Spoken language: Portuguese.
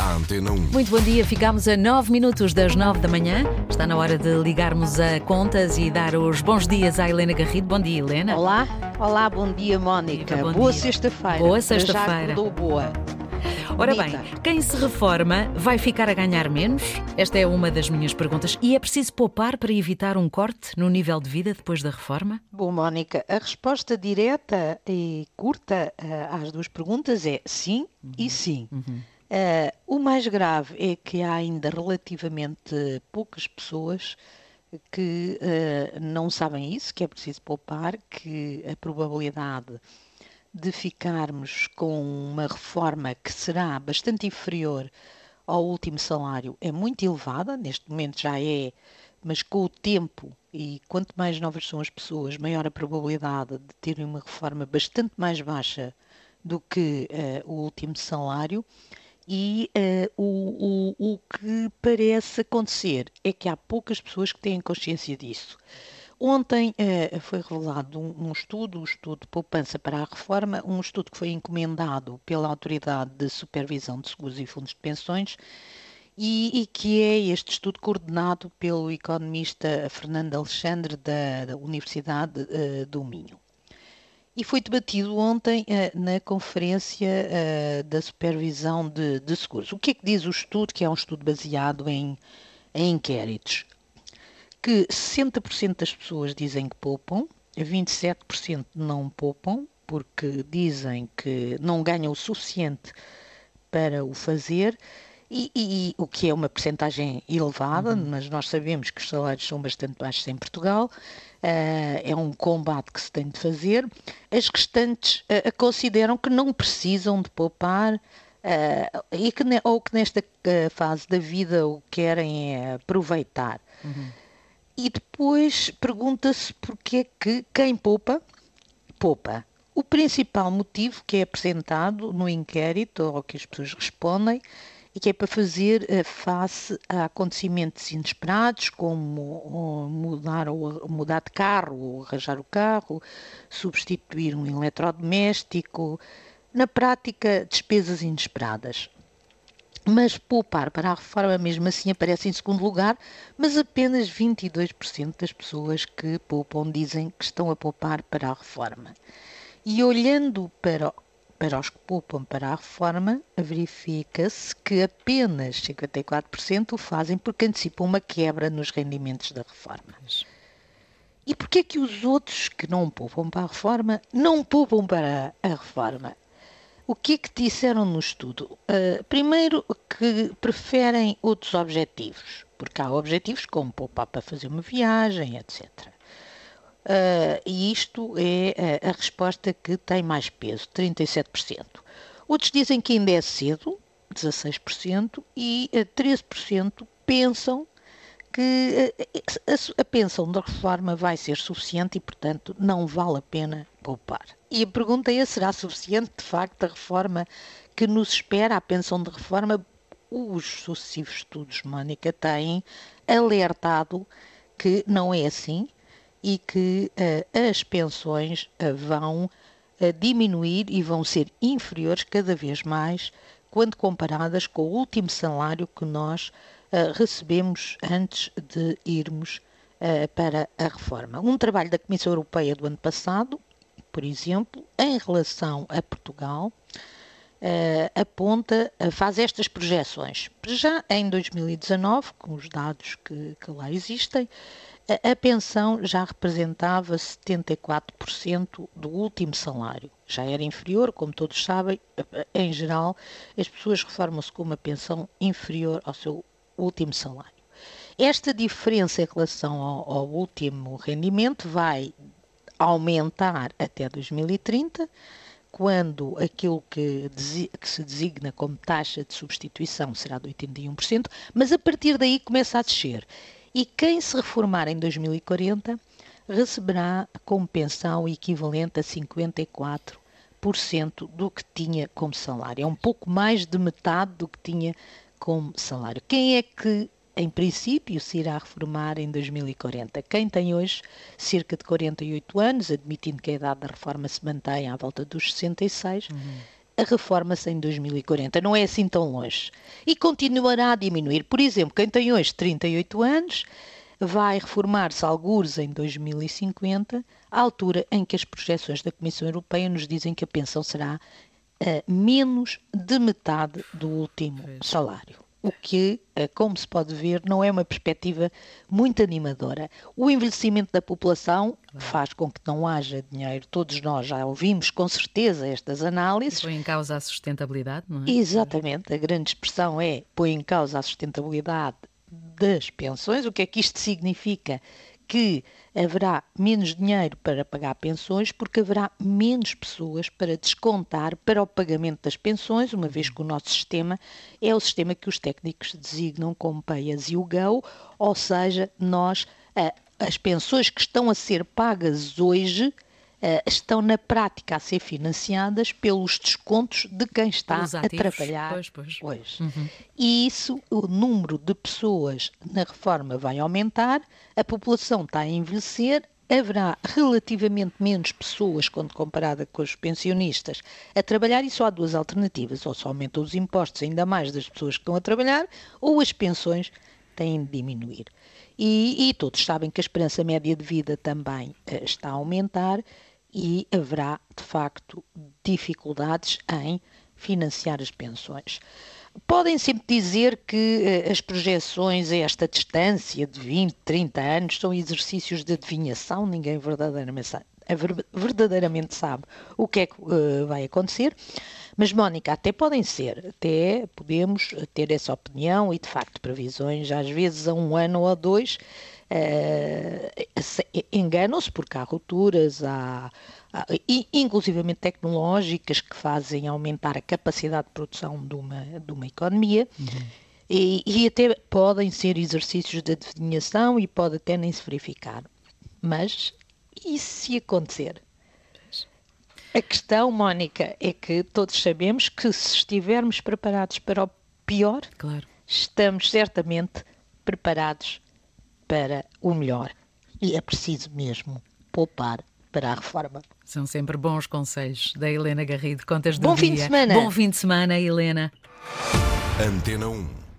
à Antena 1. Muito bom dia, ficamos a 9 minutos das 9 da manhã. Está na hora de ligarmos a contas e dar os bons dias à Helena Garrido. Bom dia, Helena. Olá, olá, bom dia, Mónica. Bom boa sexta-feira. Boa sexta-feira. Boa. Ora bem, quem se reforma vai ficar a ganhar menos? Esta é uma das minhas perguntas. E é preciso poupar para evitar um corte no nível de vida depois da reforma? Bom, Mónica, a resposta direta e curta ah, às duas perguntas é sim e sim. Ah, o mais grave é que há ainda relativamente poucas pessoas que ah, não sabem isso, que é preciso poupar, que a probabilidade de ficarmos com uma reforma que será bastante inferior ao último salário é muito elevada, neste momento já é, mas com o tempo e quanto mais novas são as pessoas, maior a probabilidade de terem uma reforma bastante mais baixa do que eh, o último salário. E eh, o, o, o que parece acontecer é que há poucas pessoas que têm consciência disso. Ontem eh, foi revelado um, um estudo, o estudo de poupança para a reforma, um estudo que foi encomendado pela Autoridade de Supervisão de Seguros e Fundos de Pensões e, e que é este estudo coordenado pelo economista Fernando Alexandre da, da Universidade eh, do Minho. E foi debatido ontem eh, na Conferência eh, da Supervisão de, de Seguros. O que é que diz o estudo, que é um estudo baseado em, em inquéritos? que 60% das pessoas dizem que poupam, 27% não poupam, porque dizem que não ganham o suficiente para o fazer, e, e- e o que é uma percentagem elevada, mas nós sabemos que os salários são bastante baixos em Portugal, é um combate que se tem de fazer. As restantes ah, consideram que não precisam de poupar, ah, e que, ou que nesta fase da vida o que querem é aproveitar. E depois pergunta-se porque é que quem poupa, poupa. O principal motivo que é apresentado no inquérito, ou que as pessoas respondem, e que é para fazer eh, face a acontecimentos inesperados, como mudar, ou, mudar de carro, ou arranjar o carro, substituir um eletrodoméstico, na prática, despesas inesperadas mas poupar para a reforma mesmo assim aparece em segundo lugar, mas apenas 22% das pessoas que poupam dizem que estão a poupar para a reforma. E olhando para, para os que poupam para a reforma, verifica-se que apenas 54% o fazem porque antecipam uma quebra nos rendimentos da reforma. E porquê é que os outros que não poupam para a reforma não poupam para a reforma? O que é que disseram no estudo? Uh, primeiro, que preferem outros objetivos, porque há objetivos como poupar para fazer uma viagem, etc. Uh, e isto é a, a resposta que tem mais peso, 37%. Outros dizem que ainda é cedo, 16%, e uh, 13% pensam que a, a pensão da reforma vai ser suficiente e, portanto, não vale a pena poupar. E a pergunta é: será suficiente de facto a reforma que nos espera, a pensão de reforma? Os sucessivos estudos, Mónica, têm alertado que não é assim e que uh, as pensões uh, vão uh, diminuir e vão ser inferiores cada vez mais quando comparadas com o último salário que nós recebemos antes de irmos para a reforma. Um trabalho da Comissão Europeia do ano passado por exemplo, em relação a Portugal, aponta, faz estas projeções. Já em 2019, com os dados que, que lá existem, a, pensão já representava 74% do último salário. Já era inferior, como todos sabem, em geral, as pessoas reformam-se com uma pensão inferior ao seu último salário. Esta diferença em relação ao, ao último rendimento vai aumentar até 2030, quando aquilo que, que, se designa como taxa de substituição será de 81%, mas a partir daí começa a descer. E quem se reformar em 2040 receberá como pensão equivalente a 54% do que tinha como salário. É um pouco mais de metade do que tinha como salário. Quem é que em princípio, se irá reformar em 2040. Quem tem hoje cerca de 48 anos, admitindo que a idade da reforma se mantenha à volta dos 66, uhum. A reforma-se em 2040. Não é assim tão longe. E continuará a diminuir. Por exemplo, quem tem hoje 38 anos vai reformar-se algures em 2050, à altura em que as projeções da Comissão Europeia nos dizem que a pensão será uh, menos de metade do último salário o que, eh, como se pode ver, não é uma perspectiva muito animadora. O envelhecimento da população faz com que não haja dinheiro. Todos nós já ouvimos com certeza estas análises. Põe em causa a sustentabilidade, não é? Exatamente. A grande expressão é põe em causa a sustentabilidade das pensões. O que é que isto significa? Que haverá menos dinheiro para pagar pensões, porque haverá menos pessoas para descontar para o pagamento das pensões, uma vez que o nosso sistema é o sistema que os técnicos designam como pay as you go, ou seja, nós, as pensões que estão a ser pagas hoje, estão na prática a ser financiadas pelos descontos de quem está a trabalhar pois, pois. hoje. Uhum. E isso, o número de pessoas na reforma vai aumentar, a população está a envelhecer, haverá relativamente menos pessoas, quando comparada com os pensionistas, a trabalhar e só há duas alternativas. Ou se aumentam os impostos ainda mais das pessoas que estão a trabalhar, ou as pensões têm de diminuir. E, e todos sabem que a esperança média de vida também uh, está a aumentar e haverá, de facto, dificuldades em financiar as pensões. Podem sempre dizer que eh, as projeções a esta distância de 20, 30 anos são exercícios de adivinhação, ninguém verdadeiramente sabe, o que é que uh, vai acontecer. Mas, Mónica, até podem ser, até podemos ter essa opinião e, de facto, previsões, às vezes a um ano ou dois, uh, enganam-se porque há rupturas, há, há, inclusivamente tecnológicas, que fazem aumentar a capacidade de produção de uma, de uma economia. Uhum. E, e, até podem ser exercícios de adivinhação e pode até nem se verificar. Mas e se acontecer? A questão, Mónica, é que todos sabemos que se estivermos preparados para o pior, claro. estamos certamente preparados para o melhor. E é preciso mesmo poupar para a reforma. São sempre bons conselhos da Helena Garrido. Contas do Bom dia. fim de semana. Bom fim de semana, Helena. Antena 1.